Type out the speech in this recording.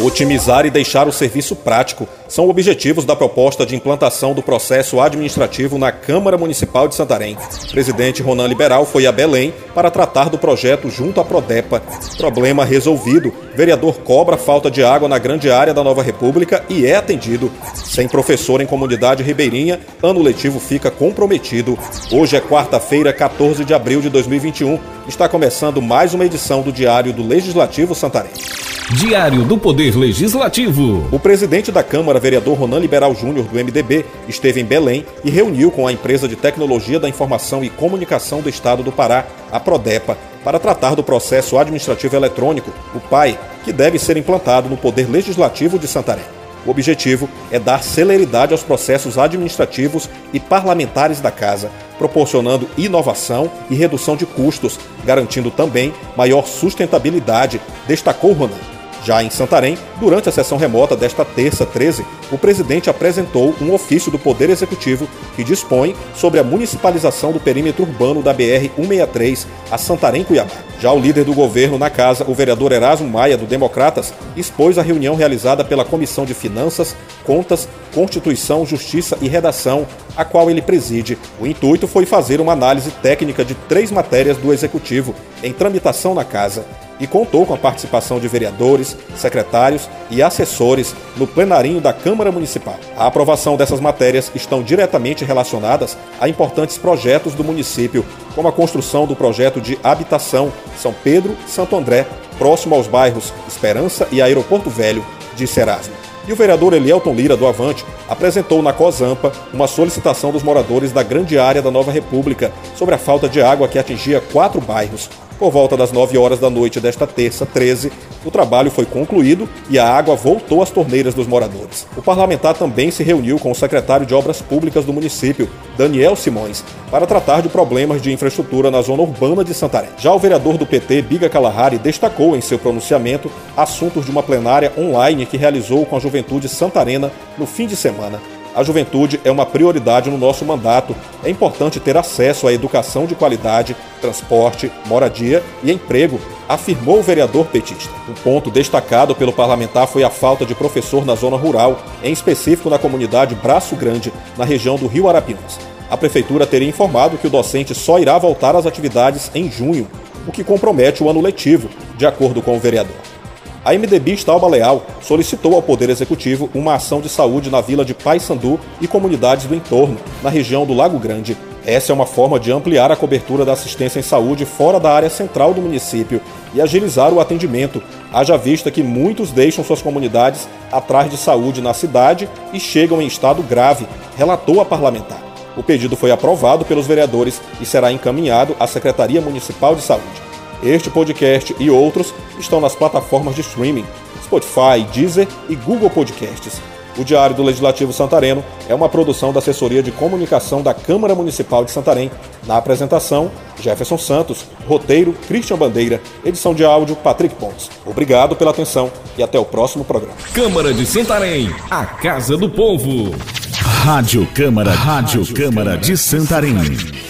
Otimizar e deixar o serviço prático são objetivos da proposta de implantação do processo administrativo na Câmara Municipal de Santarém. Presidente Ronan Liberal foi a Belém para tratar do projeto junto à Prodepa. Problema resolvido. Vereador cobra falta de água na grande área da Nova República e é atendido. Sem professor em comunidade ribeirinha, ano letivo fica comprometido. Hoje é quarta-feira, 14 de abril de 2021. Está começando mais uma edição do Diário do Legislativo Santarém. Diário do Poder Legislativo. O presidente da Câmara, vereador Ronan Liberal Júnior, do MDB, esteve em Belém e reuniu com a empresa de tecnologia da informação e comunicação do Estado do Pará, a Prodepa, para tratar do processo administrativo eletrônico, o PAI, que deve ser implantado no Poder Legislativo de Santarém. O objetivo é dar celeridade aos processos administrativos e parlamentares da Casa, proporcionando inovação e redução de custos, garantindo também maior sustentabilidade, destacou Ronan. Já em Santarém, durante a sessão remota desta terça 13, o presidente apresentou um ofício do Poder Executivo que dispõe sobre a municipalização do perímetro urbano da BR-163 a Santarém-Cuiabá. Já o líder do governo na casa, o vereador Erasmo Maia, do Democratas, expôs a reunião realizada pela Comissão de Finanças, Contas, Constituição, Justiça e Redação, a qual ele preside. O intuito foi fazer uma análise técnica de três matérias do Executivo em tramitação na casa e contou com a participação de vereadores, secretários e assessores no plenarinho da Câmara Municipal. A aprovação dessas matérias estão diretamente relacionadas a importantes projetos do município, como a construção do projeto de habitação São Pedro Santo André, próximo aos bairros Esperança e Aeroporto Velho, disse Erasmo. E o vereador Elielton Lira, do Avante, apresentou na COSAMPA uma solicitação dos moradores da grande área da Nova República sobre a falta de água que atingia quatro bairros. Por volta das 9 horas da noite desta terça, 13, o trabalho foi concluído e a água voltou às torneiras dos moradores. O parlamentar também se reuniu com o secretário de Obras Públicas do município, Daniel Simões, para tratar de problemas de infraestrutura na zona urbana de Santarém. Já o vereador do PT, Biga Kalahari, destacou em seu pronunciamento assuntos de uma plenária online que realizou com a juventude santarena no fim de semana. A juventude é uma prioridade no nosso mandato. É importante ter acesso à educação de qualidade, transporte, moradia e emprego, afirmou o vereador petista. Um ponto destacado pelo parlamentar foi a falta de professor na zona rural, em específico na comunidade Braço Grande, na região do Rio Arapiuns. A prefeitura teria informado que o docente só irá voltar às atividades em junho, o que compromete o ano letivo, de acordo com o vereador. A MDB Estalba Leal solicitou ao Poder Executivo uma ação de saúde na vila de Paysandu e comunidades do entorno, na região do Lago Grande. Essa é uma forma de ampliar a cobertura da assistência em saúde fora da área central do município e agilizar o atendimento, haja vista que muitos deixam suas comunidades atrás de saúde na cidade e chegam em estado grave, relatou a parlamentar. O pedido foi aprovado pelos vereadores e será encaminhado à Secretaria Municipal de Saúde. Este podcast e outros estão nas plataformas de streaming Spotify, Deezer e Google Podcasts. O Diário do Legislativo Santareno é uma produção da Assessoria de Comunicação da Câmara Municipal de Santarém. Na apresentação, Jefferson Santos, roteiro Christian Bandeira, edição de áudio Patrick Pontes. Obrigado pela atenção e até o próximo programa. Câmara de Santarém, a Casa do Povo. Rádio Câmara, Rádio Câmara de Santarém.